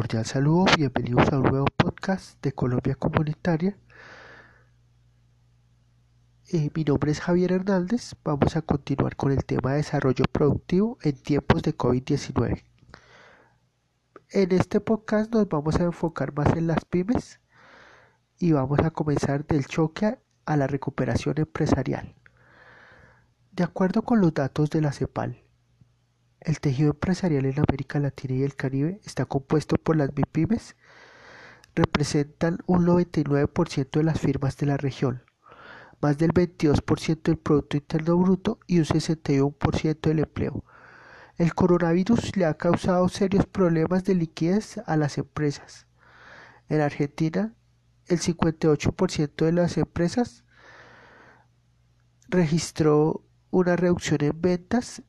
Cordial saludo, bienvenidos a un nuevo podcast de Colombia Comunitaria. Eh, mi nombre es Javier Hernández. Vamos a continuar con el tema de desarrollo productivo en tiempos de COVID-19. En este podcast nos vamos a enfocar más en las pymes y vamos a comenzar del choque a la recuperación empresarial. De acuerdo con los datos de la CEPAL, el tejido empresarial en América Latina y el Caribe está compuesto por las MIPIMES, representan un 99% de las firmas de la región, más del 22% del Producto Interno Bruto y un 61% del empleo. El coronavirus le ha causado serios problemas de liquidez a las empresas. En Argentina, el 58% de las empresas registró una reducción en ventas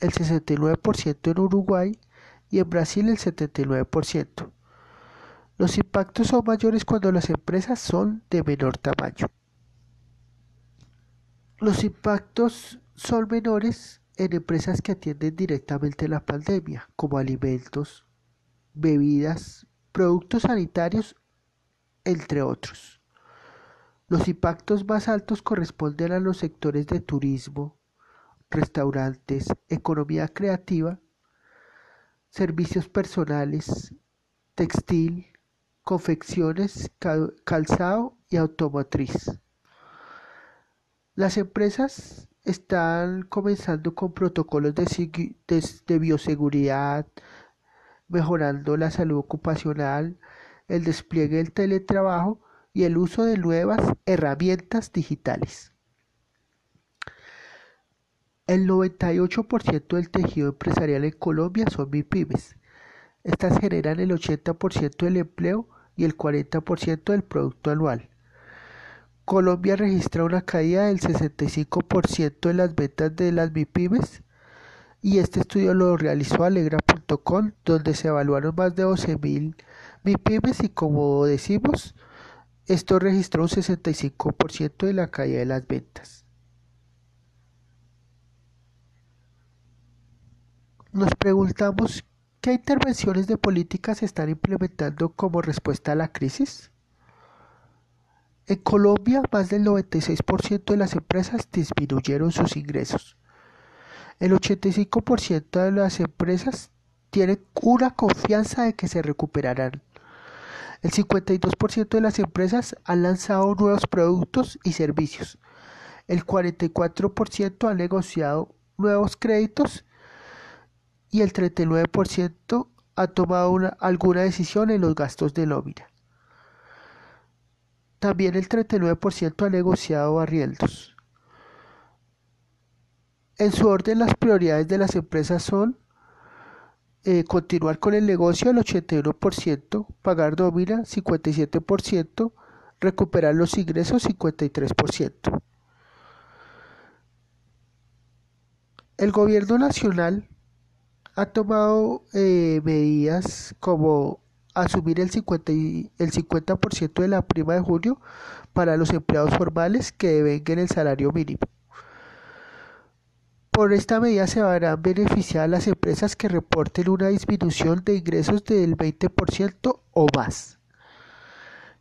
el 69% en Uruguay y en Brasil el 79%. Los impactos son mayores cuando las empresas son de menor tamaño. Los impactos son menores en empresas que atienden directamente la pandemia, como alimentos, bebidas, productos sanitarios, entre otros. Los impactos más altos corresponden a los sectores de turismo, restaurantes, economía creativa, servicios personales, textil, confecciones, calzado y automotriz. Las empresas están comenzando con protocolos de, bioseguridad, mejorando la salud ocupacional, el despliegue del teletrabajo y el uso de nuevas herramientas digitales. El 98% del tejido empresarial en Colombia son MIPIMES. Estas generan el 80% del empleo y el 40% del producto anual. Colombia registra una caída del 65% de las ventas de las MIPIMES y este estudio lo realizó alegra.com donde se evaluaron más de 12.000 MIPIMES y como decimos, esto registró un 65% de la caída de las ventas. Nos preguntamos ¿qué intervenciones de política se están implementando como respuesta a la crisis? En Colombia, más del 96% de las empresas disminuyeron sus ingresos. El 85% de las empresas tienen una confianza de que se recuperarán. El 52% de las empresas han lanzado nuevos productos y servicios. El 44% ha negociado nuevos créditos y el 39% ha tomado alguna decisión en los gastos de nómina. También el 39% ha negociado arriendos. En su orden, las prioridades de las empresas son eh, continuar con el negocio al 81%, pagar nómina 57%, recuperar los ingresos 53%. El gobierno nacional ha tomado eh, medidas como asumir el 50%, el 50 de la prima de junio para los empleados formales que devenguen el salario mínimo. Por esta medida se verán beneficiadas las empresas que reporten una disminución de ingresos del 20% o más.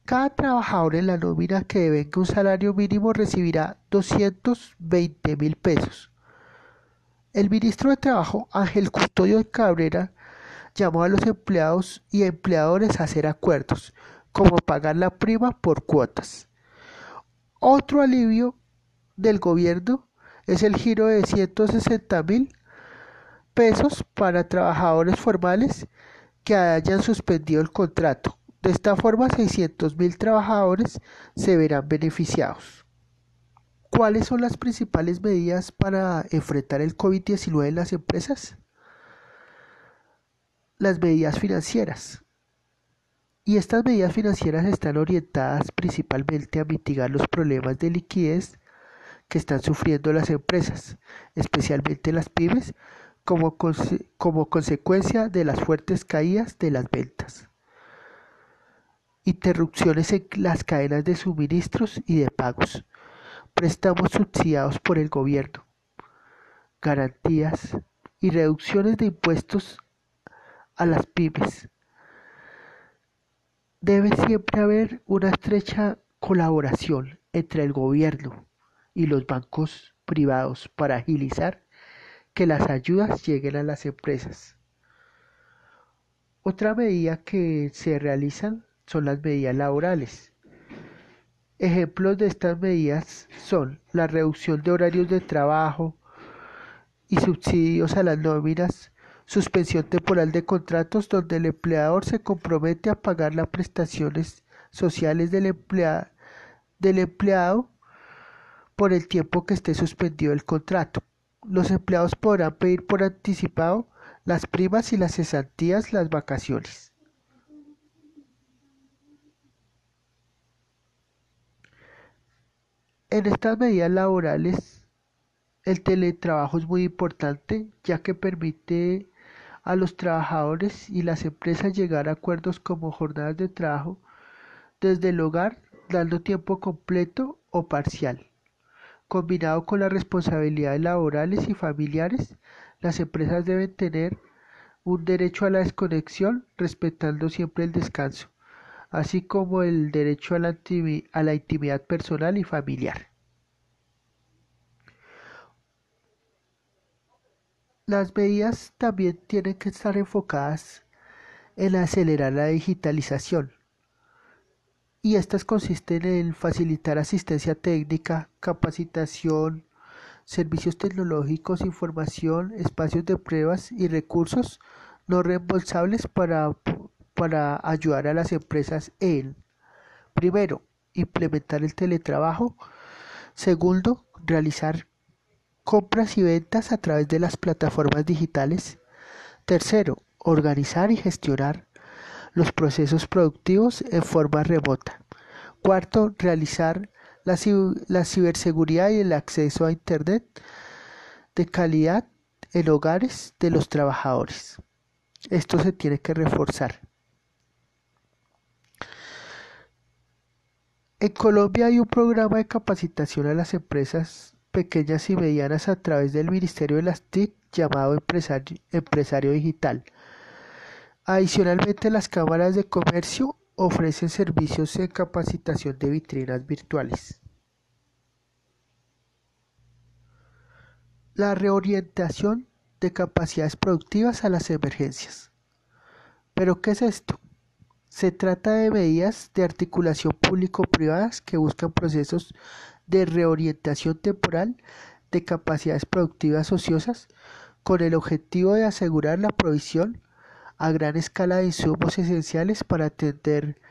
Cada trabajador en la nómina que devenga un salario mínimo recibirá 220 mil pesos el ministro de Trabajo, Ángel Custodio Cabrera, llamó a los empleados y empleadores a hacer acuerdos, como pagar la prima por cuotas. Otro alivio del gobierno es el giro de 160 mil pesos para trabajadores formales que hayan suspendido el contrato. De esta forma, 600 mil trabajadores se verán beneficiados. ¿Cuáles son las principales medidas para enfrentar el COVID-19 en las empresas? Las medidas financieras. Y estas medidas financieras están orientadas principalmente a mitigar los problemas de liquidez que están sufriendo las empresas, especialmente las pymes, como, como consecuencia de las fuertes caídas de las ventas interrupciones en las cadenas de suministros y de pagos, préstamos subsidiados por el gobierno, garantías y reducciones de impuestos a las pymes, Debe siempre haber una estrecha colaboración entre el gobierno y los bancos privados para agilizar que las ayudas lleguen a las empresas. Otra medida que se realizan son las medidas laborales. Ejemplos de estas medidas son la reducción de horarios de trabajo y subsidios a las nóminas, suspensión temporal de contratos donde el empleador se compromete a pagar las prestaciones sociales del, del empleado por el tiempo que esté suspendido el contrato. Los empleados podrán pedir por anticipado las primas y las cesantías, las vacaciones. En estas medidas laborales, el teletrabajo es muy importante ya que permite a los trabajadores y las empresas llegar a acuerdos como jornadas de trabajo desde el hogar, dando tiempo completo o parcial. Combinado con las responsabilidades laborales y familiares, las empresas deben tener un derecho a la desconexión respetando siempre el descanso, así como el derecho a la, intimidad personal y familiar. Las medidas también tienen que estar enfocadas en acelerar la digitalización, y estas consisten en facilitar asistencia técnica, capacitación, servicios tecnológicos, información, espacios de pruebas y recursos no reembolsables para, para ayudar a las empresas en, primero, implementar el teletrabajo, segundo, realizar compras y ventas a través de las plataformas digitales, tercero, organizar y gestionar los procesos productivos en forma remota. Cuarto, realizar la, ciberseguridad y el acceso a Internet de calidad en hogares de los trabajadores. Esto se tiene que reforzar. En Colombia hay un programa de capacitación a las empresas pequeñas y medianas a través del Ministerio de las TIC llamado Empresario Digital. Adicionalmente, las cámaras de comercio ofrecen servicios de capacitación de vitrinas virtuales. La reorientación de capacidades productivas a las emergencias. ¿Pero qué es esto? Se trata de medidas de articulación público-privadas que buscan procesos de reorientación temporal de capacidades productivas ociosas con el objetivo de asegurar la provisión a gran escala de insumos esenciales para atender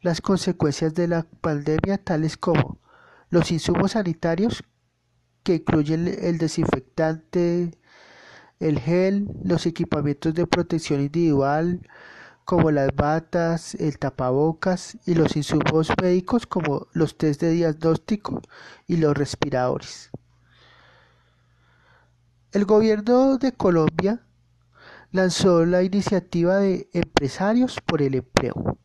las consecuencias de la pandemia tales como los insumos sanitarios que incluyen el desinfectante, el gel, los equipamientos de protección individual como las batas, el tapabocas y los insumos médicos como los test de diagnóstico y los respiradores. El gobierno de Colombia lanzó la iniciativa de Empresarios por el Empleo,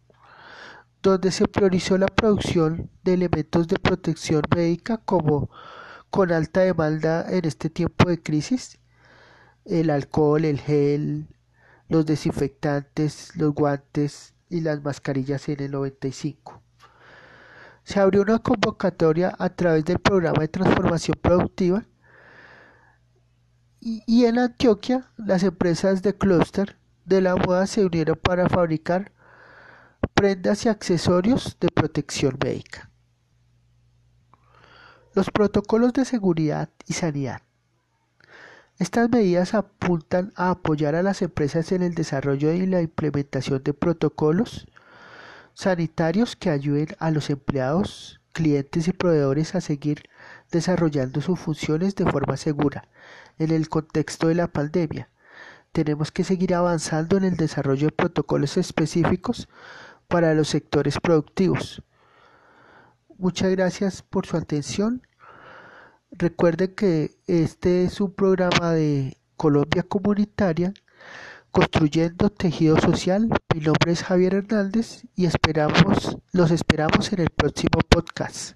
donde se priorizó la producción de elementos de protección médica como con alta demanda en este tiempo de crisis, el alcohol, el gel, los desinfectantes, los guantes y las mascarillas en el 95. Se abrió una convocatoria a través del programa de transformación productiva y en Antioquia, las empresas de clúster de la moda se unieron para fabricar prendas y accesorios de protección médica. Los protocolos de seguridad y sanidad. Estas medidas apuntan a apoyar a las empresas en el desarrollo y la implementación de protocolos sanitarios que ayuden a los empleados, clientes y proveedores a seguir desarrollando sus funciones de forma segura en el contexto de la pandemia. Tenemos que seguir avanzando en el desarrollo de protocolos específicos para los sectores productivos. Muchas gracias por su atención. Recuerden que este es un programa de Colombia Comunitaria construyendo tejido social. Mi nombre es Javier Hernández y esperamos, los esperamos en el próximo podcast.